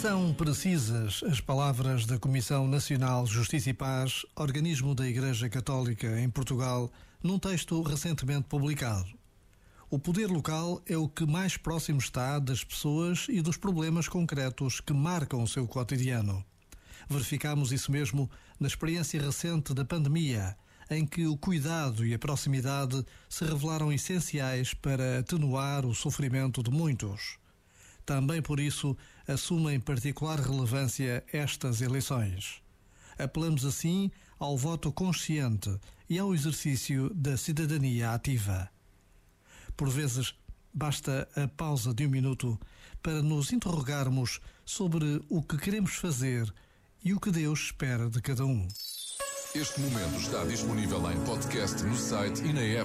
São precisas as palavras da Comissão Nacional Justiça e Paz, organismo da Igreja Católica em Portugal, num texto recentemente publicado. O poder local é o que mais próximo está das pessoas e dos problemas concretos que marcam o seu cotidiano. Verificamos isso mesmo na experiência recente da pandemia, em que o cuidado e a proximidade se revelaram essenciais para atenuar o sofrimento de muitos. Também por isso assumem particular relevância estas eleições. Apelamos assim ao voto consciente e ao exercício da cidadania ativa. Por vezes, basta a pausa de um minuto para nos interrogarmos sobre o que queremos fazer e o que Deus espera de cada um. Este momento está disponível em podcast no site e na app.